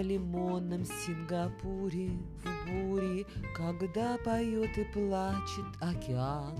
лимонном Сингапуре в буре, Когда поет и плачет океан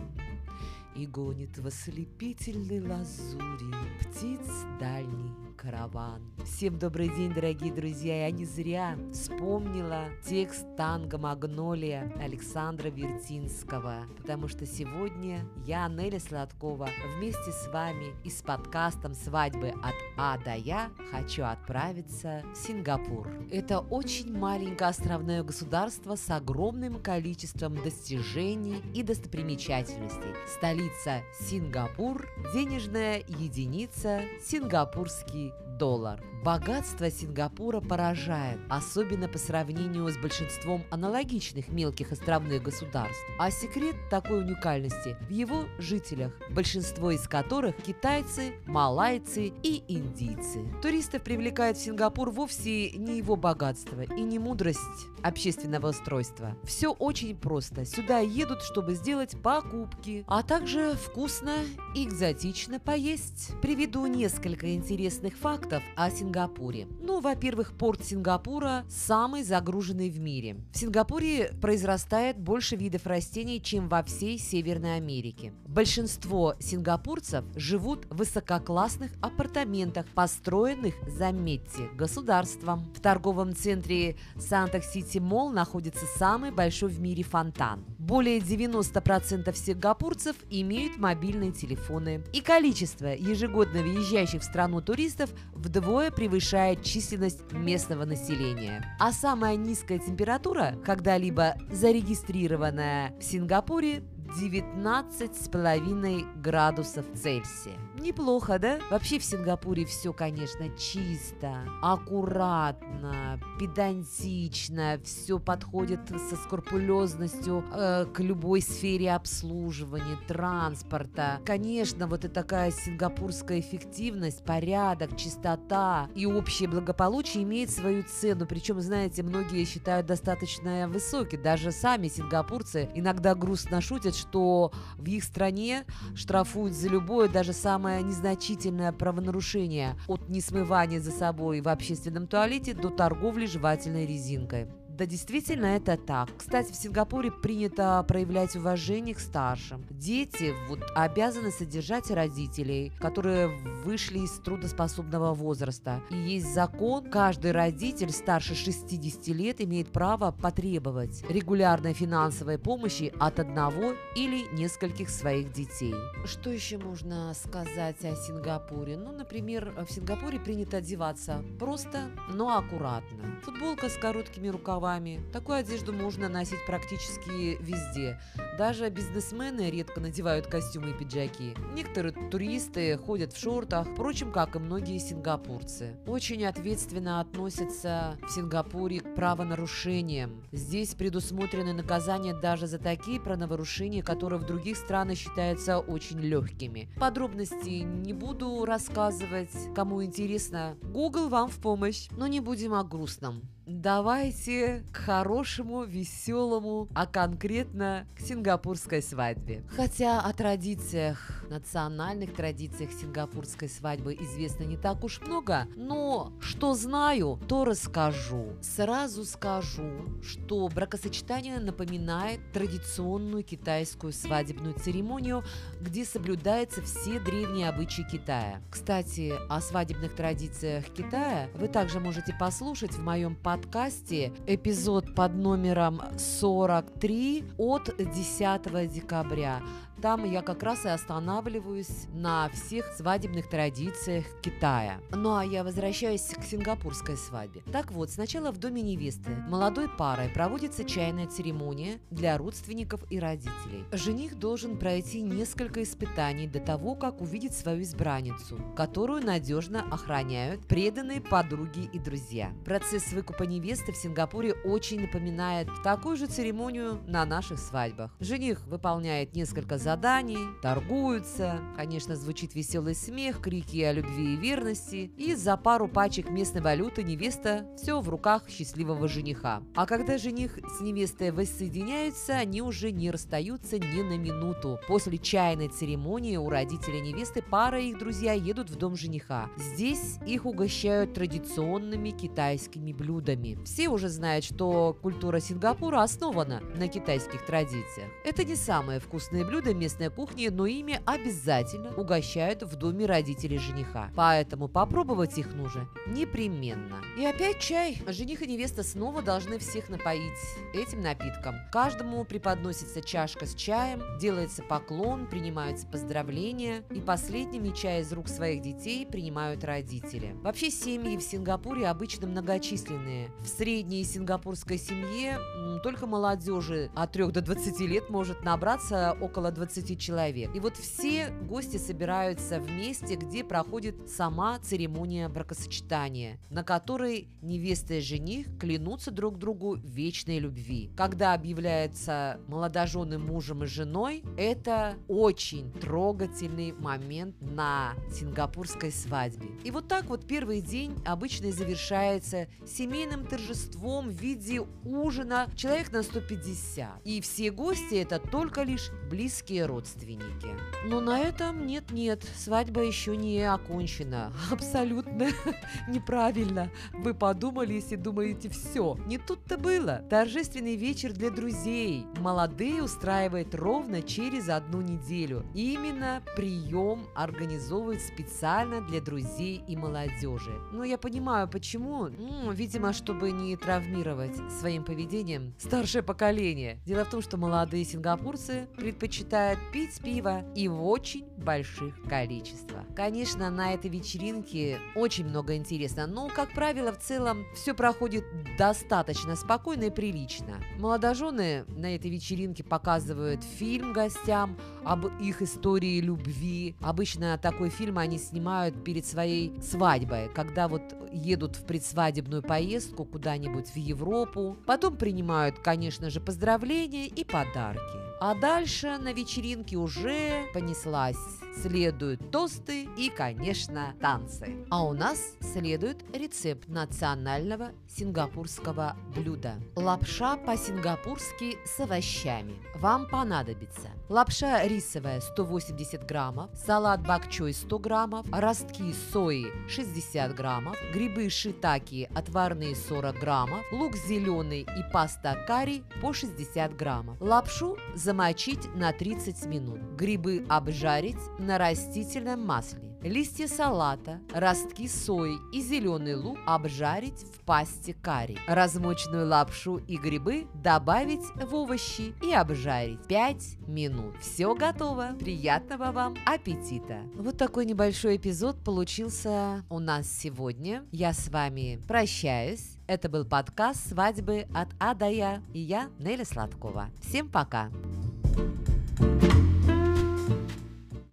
И гонит в ослепительной лазури Птиц дальний караван. Всем добрый день, дорогие друзья. Я не зря вспомнила текст танго «Магнолия» Александра Вертинского, потому что сегодня я, Неля Сладкова, вместе с вами и с подкастом «Свадьбы от А до Я» хочу отправиться в Сингапур. Это очень маленькое островное государство с огромным количеством достижений и достопримечательностей. Столица Сингапур, денежная единица сингапурский Italy доллар. Богатство Сингапура поражает, особенно по сравнению с большинством аналогичных мелких островных государств. А секрет такой уникальности в его жителях, большинство из которых китайцы, малайцы и индийцы. Туристов привлекает в Сингапур вовсе не его богатство и не мудрость общественного устройства. Все очень просто. Сюда едут, чтобы сделать покупки, а также вкусно и экзотично поесть. Приведу несколько интересных фактов о Сингапуре? Ну, во-первых, порт Сингапура самый загруженный в мире. В Сингапуре произрастает больше видов растений, чем во всей Северной Америке. Большинство сингапурцев живут в высококлассных апартаментах, построенных, заметьте, государством. В торговом центре Suntec City Mall находится самый большой в мире фонтан. Более 90% сингапурцев имеют мобильные телефоны. И количество ежегодно въезжающих в страну туристов вдвое превышает численность местного населения. А самая низкая температура, когда-либо зарегистрированная в Сингапуре, 19,5 градусов Цельсия. Неплохо, да? Вообще в Сингапуре все, конечно, чисто, аккуратно, педантично, все подходит со скрупулезностью э, к любой сфере обслуживания, транспорта. Конечно, вот и такая сингапурская эффективность, порядок, чистота и общее благополучие имеет свою цену. Причем, знаете, многие считают достаточно высокий. Даже сами сингапурцы иногда грустно шутят, что в их стране штрафуют за любое, даже самое незначительное правонарушение от несмывания за собой в общественном туалете до торговли жевательной резинкой. Да, действительно, это так. Кстати, в Сингапуре принято проявлять уважение к старшим. Дети вот, обязаны содержать родителей, которые вышли из трудоспособного возраста. И есть закон, каждый родитель старше 60 лет имеет право потребовать регулярной финансовой помощи от одного или нескольких своих детей. Что еще можно сказать о Сингапуре? Ну, например, в Сингапуре принято одеваться просто, но аккуратно. Футболка с короткими рукавами рукавами. Такую одежду можно носить практически везде. Даже бизнесмены редко надевают костюмы и пиджаки. Некоторые туристы ходят в шортах, впрочем, как и многие сингапурцы. Очень ответственно относятся в Сингапуре к правонарушениям. Здесь предусмотрены наказания даже за такие правонарушения, которые в других странах считаются очень легкими. Подробности не буду рассказывать. Кому интересно, Google вам в помощь. Но не будем о грустном. Давайте к хорошему, веселому, а конкретно к сингапурской свадьбе. Хотя о традициях, национальных традициях сингапурской свадьбы известно не так уж много, но что знаю, то расскажу. Сразу скажу, что бракосочетание напоминает традиционную китайскую свадебную церемонию, где соблюдаются все древние обычаи Китая. Кстати, о свадебных традициях Китая вы также можете послушать в моем подкасте эпизод под номером 43 от 10 декабря. Там я как раз и останавливаюсь на всех свадебных традициях Китая. Ну а я возвращаюсь к сингапурской свадьбе. Так вот, сначала в доме невесты молодой парой проводится чайная церемония для родственников и родителей. Жених должен пройти несколько испытаний до того, как увидеть свою избранницу, которую надежно охраняют преданные подруги и друзья. Процесс выкупа невесты в Сингапуре очень напоминает такую же церемонию на наших свадьбах. Жених выполняет несколько заданий заданий, торгуются. Конечно, звучит веселый смех, крики о любви и верности. И за пару пачек местной валюты невеста все в руках счастливого жениха. А когда жених с невестой воссоединяются, они уже не расстаются ни на минуту. После чайной церемонии у родителей невесты пара и их друзья едут в дом жениха. Здесь их угощают традиционными китайскими блюдами. Все уже знают, что культура Сингапура основана на китайских традициях. Это не самые вкусные блюда местной кухни, но ими обязательно угощают в доме родителей жениха. Поэтому попробовать их нужно непременно. И опять чай. Жених и невеста снова должны всех напоить этим напитком. Каждому преподносится чашка с чаем, делается поклон, принимаются поздравления, и последними чай из рук своих детей принимают родители. Вообще семьи в Сингапуре обычно многочисленные. В средней сингапурской семье только молодежи от 3 до 20 лет может набраться около 20 человек. И вот все гости собираются в месте, где проходит сама церемония бракосочетания, на которой невеста и жених клянутся друг другу вечной любви. Когда объявляется молодожены мужем и женой, это очень трогательный момент на сингапурской свадьбе. И вот так вот первый день обычно завершается семейным торжеством в виде ужина человек на 150. И все гости это только лишь близкие родственники. Но на этом нет-нет, свадьба еще не окончена. Абсолютно неправильно. Вы подумали, если думаете, все. Не тут-то было. Торжественный вечер для друзей. Молодые устраивают ровно через одну неделю. Именно прием организовывают специально для друзей и молодежи. Но я понимаю, почему. Видимо, чтобы не травмировать своим поведением старшее поколение. Дело в том, что молодые сингапурцы предпочитают пить пиво и в очень больших количествах. Конечно, на этой вечеринке очень много интересно, но, как правило, в целом все проходит достаточно спокойно и прилично. Молодожены на этой вечеринке показывают фильм гостям об их истории любви. Обычно такой фильм они снимают перед своей свадьбой, когда вот едут в предсвадебную поездку куда-нибудь в Европу. Потом принимают, конечно же, поздравления и подарки. А дальше на вечеринке уже понеслась. Следуют тосты и, конечно, танцы. А у нас следует рецепт национального сингапурского блюда. Лапша по-сингапурски с овощами. Вам понадобится лапша рисовая 180 граммов, салат бакчой 100 граммов, ростки сои 60 граммов, грибы шитаки отварные 40 граммов, лук зеленый и паста карри по 60 граммов. Лапшу замочить на 30 минут. Грибы обжарить на растительном масле. Листья салата, ростки сои и зеленый лук обжарить в пасте карри. Размоченную лапшу и грибы добавить в овощи и обжарить 5 минут. Все готово. Приятного вам аппетита. Вот такой небольшой эпизод получился у нас сегодня. Я с вами прощаюсь. Это был подкаст «Свадьбы от А до Я» и я, Неля Сладкова. Всем пока!